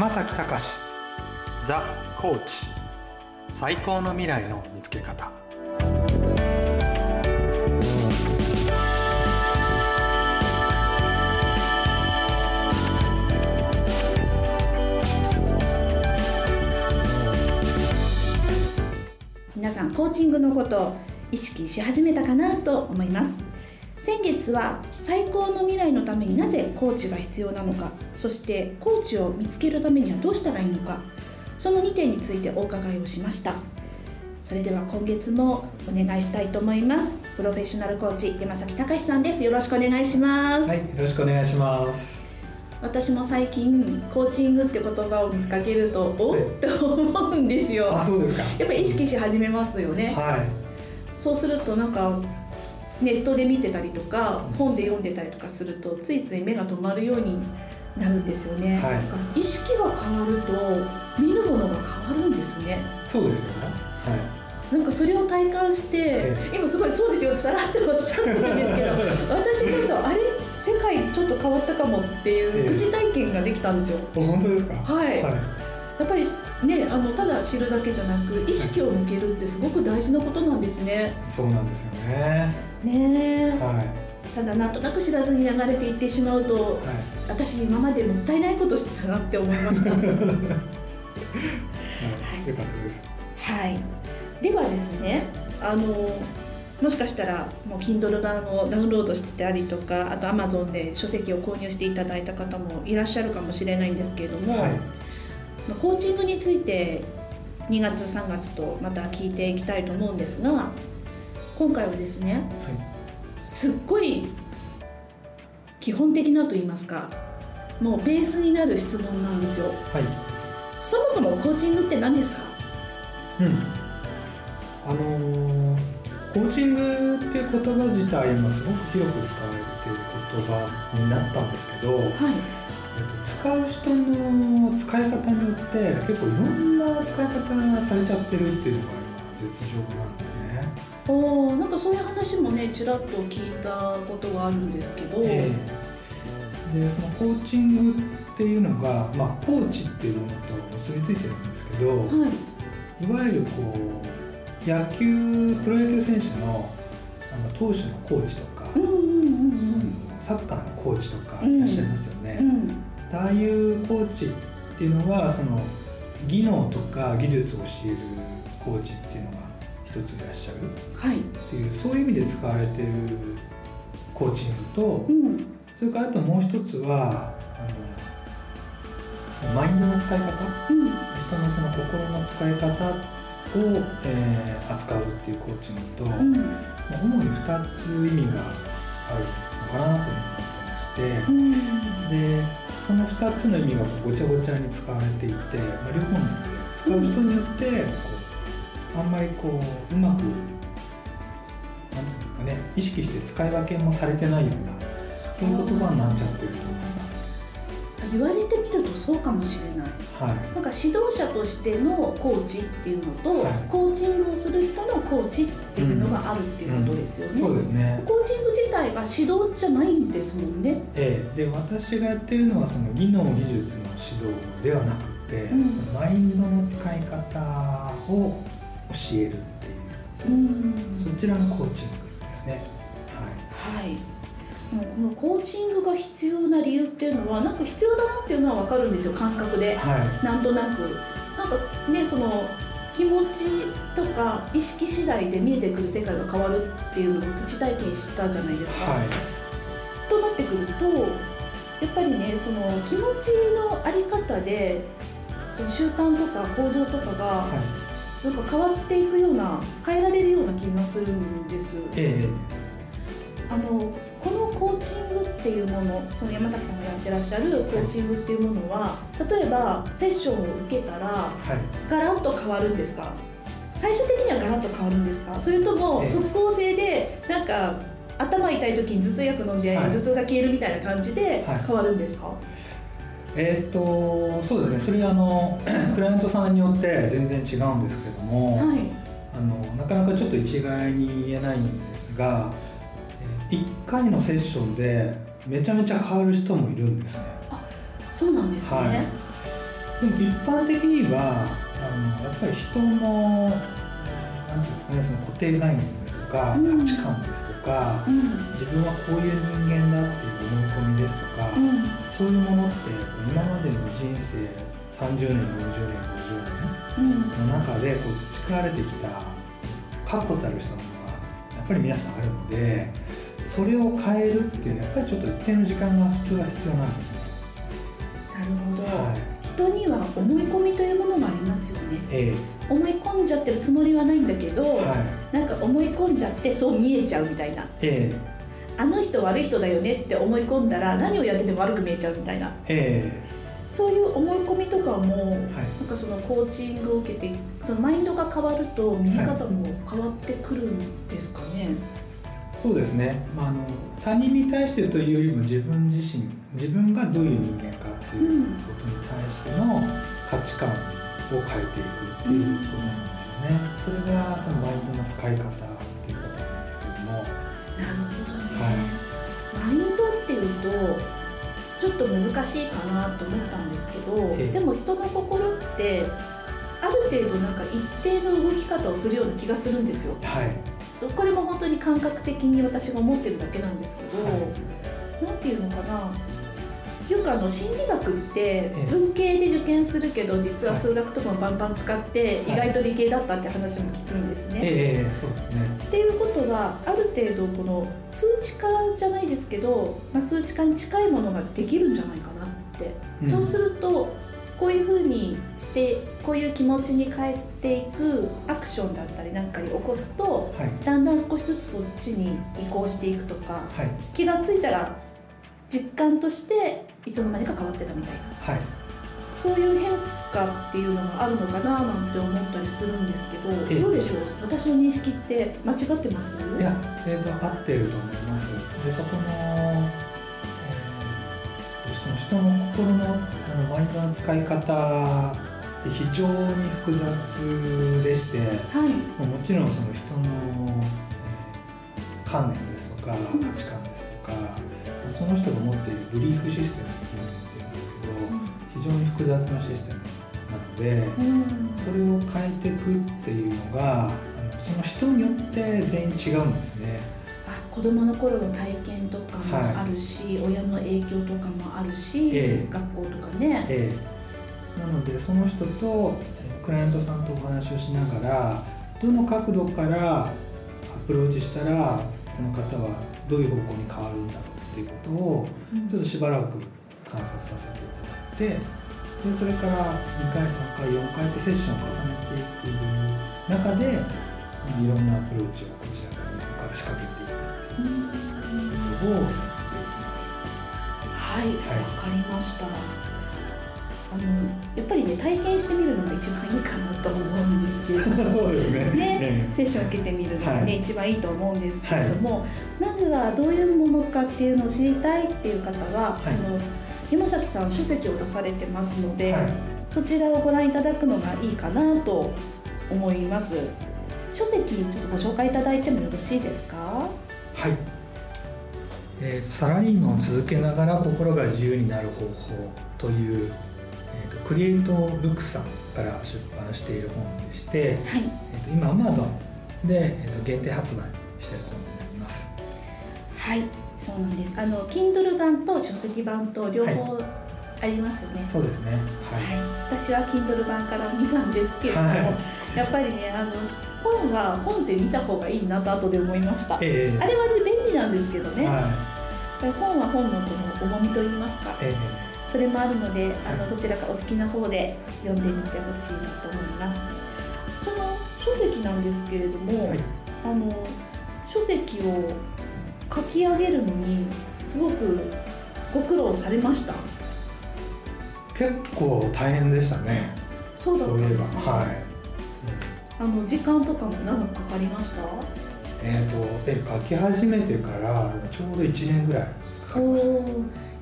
山崎隆ザ・コーチ最高の未来の見つけ方。皆さんコーチングのことを意識し始めたかなと思います。先月は最高の未来のためになぜコーチが必要なのかそしてコーチを見つけるためにはどうしたらいいのかその2点についてお伺いをしました。それでは今月もお願いしたいと思います。プロフェッショナルコーチ山崎隆さんです。よろしくお願いします、はいよろしくお願いします。私も最近コーチングって言葉を見つかけるとおっはいと思うんですよ。あそうですか。やっぱり意識し始めますよね。はい。そうするとなんかネットで見てたりとか本で読んでたりとかするとついつい目が止まるようになるんですよね、はい。意識が変わると見るものが変わるんですね。そうですよね。はなんかそれを体感して、え今すごいそうですよってさらっておっしゃってるんですけど 私ちょっとあれ世界ちょっと変わったかもっていええ。うプチ体験ができたんですよ。本当ですか？はい、はやっぱりねあのただ知るだけじゃなく意識を向けるってすごく大事なことなんですね。いそうなんですよね。ねえ。はい。ただなんとなく知らずに流れていってしまうとはい。私今までもったいないことしてたなって思いました。はい、よかったです。はい。ではですねあのもしかしたらもう Kindle 版をダウンロードしたりとかあと Amazon で書籍を購入していただいた方もいらっしゃるかもしれないんですけれども、はい。まあコーチングについて2月3月とまた聞いていきたいと思うんですが今回はですねすっごい基本的なと言いますかもうベースになる質問なんですよ。はい。そもそもコーチングって何ですか？うん。あのーコーチングって言葉自体今すごく広く使われている言葉になったんですけど、はいえっと、使う人の使い方によって結構いろんな使い方がされちゃってるっていうのが今実情なんですね。おーなんかそういう話もねちらっと聞いたことがあるんですけど、ええ。でそのコーチングっていうのが、まあ、コーチっていうものと結びついてるんですけど、はい。いわゆるこう野球プロ野球選手のあの投手のコーチとか、サッカーのコーチとかうん。いらっしゃいますよね。ああいうコーチっていうのはその技能とか技術を教えるコーチっていうのが一ついらっしゃる。はい。っていうそういう意味で使われてるコーチングとうん。それからあともう一つはあのそのマインドの使い方。うん。人のその心の使い方を、えー扱うっていうコーチングと、うん。まあ主に2つ意味がある。のかなというふうに思ってまして。うんでその2つの意味がこうごちゃごちゃに使われていて、まあ、両方の意味で使う人によってこうあんまりこううまくなんていうんですかね意識して使い分けもされてないようなそういう言葉になっちゃってると思います。言われてとそうかもしれない。はい。なんか指導者としてのコーチっていうのと、はい。コーチングをする人のコーチっていうのがあるっていうことですよね、そうですね、コーチング自体が指導じゃないんですもんね。ええ。で私がやってるのはその技能技術の指導ではなくて、うん。そのマインドの使い方を教えるっていう。うん。そちらのコーチングですね。はい。はいこのコーチングが必要な理由っていうのはなんか必要だなっていうのは分かるんですよ感覚で。はい。なんとなく。なんかねその気持ちとか意識次第で見えてくる世界が変わるっていうのをプチ体験したじゃないですか。はい。となってくるとやっぱりねその気持ちのあり方でその習慣とか行動とかがはい。なんか変わっていくような変えられるような気がするんです。え。あのこのコーチングっていうものその山崎さんがやってらっしゃるコーチングっていうものは例えばセッションを受けたらえはい。ガラッと変わるんですか？最終的にはガラッと変わるんですか？それともええ。即効性でなんか頭痛い時に頭痛薬飲んではい頭痛が消えるみたいな感じではい。変わるんですか、えーっとそうですね。それはあの クライアントさんによって全然違うんですけども、はい。あのなかなかちょっと一概に言えないんですが1回のセッションでめちゃめちゃ変わる人もいるんですね。そうなんですね、はい。でも一般的にはあのやっぱり人のなんていうんですかねその固定概念ですとか、うん。価値観ですとかうん。自分はこういう人間だっていう思い込みですとか、うん。そういうものって今までの人生30年40年50うん年の中でこう培われてきた確固たるしたものがやっぱり皆さんあるのでそれを変えるっていうのはやっぱりちょっと一定の時間が普通は必要なんですね。なるほど、はい。人には思い込みというものがありますよね。え思い込んじゃってるつもりはないんだけど、えはい。なんか思い込んじゃってそう見えちゃうみたいな。えあの人悪い人だよねって思い込んだら何をやってても悪く見えちゃうみたいな。ええ。そういう思い込みとかもえはい。なんかそのコーチングを受けてそのマインドが変わると見え方も変わってくるんですかね、そうですね、まあ、あの他人に対してというよりも自分自身自分がどういう人間かっていうことに対しての価値観を変えていくっていうことなんですよね。それがそのマインドの使い方っていうことなんですけども、なるほどね、はマインドっていうとちょっと難しいかなと思ったんですけど、ええ。でも人の心ってある程度なんか一定の動き方をするような気がするんですよ。はい、これも本当に感覚的に私が思ってるだけなんですけど、はなんていうのかな。よくあの心理学ってええ。文系で受験するけど実は数学とかもバンバン使って意外と理系だったって話も聞くんですね。ええそうですね。っていうことはある程度この数値化じゃないですけど、まあ、数値化に近いものができるんじゃないかなって。うん。そうするとこういうふうにしてこういう気持ちに変えていくアクションだったりなんかに起こすとはい。だんだん少しずつそっちに移行していくとかはい。気がついたら実感としていつの間にか変わってたみたいな。はい。そういう変化っていうのがあるのかななんて思ったりするんですけど、ええ。どうでしょう？私の認識って間違ってます？いや、えー、と合ってると思います。でそこの、の人の心のあのマインドの使い方って非常に複雑でして、はいもちろんその人の、えー観念ですとか価値観ですとか、その人が持っているブリーフシステムっていうのがあるんですけど非常に複雑なシステムなので。うんそれを変えていくっていうのがあのその人によって全員違うんですね。あ子供の頃の体験とるし、親の影響とかもあるし、ええ。学校とかね、ええ。なのでその人とえークライアントさんとお話をしながらどの角度からアプローチしたらこの方はどういう方向に変わるんだろうっていうことをうん。ちょっとしばらく観察させていただいてでそれから2回3回4回ってセッションを重ねていく中でいろんなアプローチをこちら側から仕掛けていくっていううんことを。はい、わ、はい。かりました。あのやっぱりね体験してみるのが一番いいかなと思うんですけれど。も。そうですね。ね、セッション受けてみるのがね、はい。一番いいと思うんですけれども、まずはどういうものかっていうのを知りたいっていう方は、はい。あの山崎さん書籍を出されてますので、はい。そちらをご覧いただくのがいいかなと思います。書籍ちょっとご紹介いただいてもよろしいですか？はい。えーとサラリーマンを続けながら心が自由になる方法という、えーとクリエイトブックさんから出版している本でして、はい。えーと今 Amazon で、えーと限定発売している本になります。はいそうなんです。あの Kindle 版と書籍版と両方ありますよね、そうですね。はい。はい、私は Kindle 版から見たんですけれども、はい。やっぱりねあの本は本で見た方がいいなと後で思いました、えあれはね便利なんですけどね、はやっぱり本は本のこの重みといいますか。い。え。それもあるのであのはい。どちらかお好きな方で読んでみてほしいなと思います。その書籍なんですけれども、ーはい。あの書籍を書き上げるのにすごくご苦労されました？結構大変でしたね。そうだったんいえば。ですね、はい。あの時間とかも長くかかりました？えっ、とえ書き始めてからちょうど1年ぐらいかかりました。お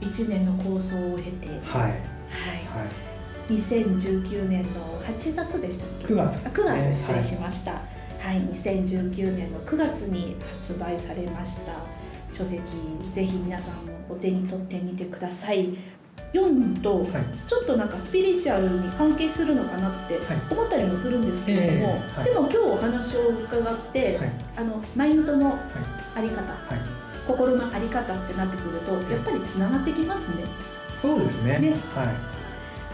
1年の構想を経て、はい、はい。はい。2019年の8月でしたっけ？9月。あ9月失礼しました、はい、2019年の9月に発売されました書籍ぜひ皆さんもお手に取ってみてください読むとはい。ちょっとなんかスピリチュアルに関係するのかなってはい。思ったりもするんですけれども、でも今日お話を伺って、はい。あのマインドのはい。あり方はい。心のあり方ってなってくるとやっぱりつながってきますね。そうですね。ね。はい。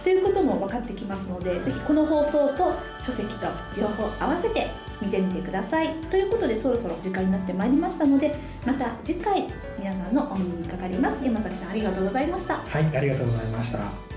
ということも分かってきますのでぜひこの放送と書籍と両方合わせて見てみてください。ということでそろそろ時間になってまいりましたのでまた次回皆さんのお耳にかかります。山崎さんありがとうございました。はいありがとうございました。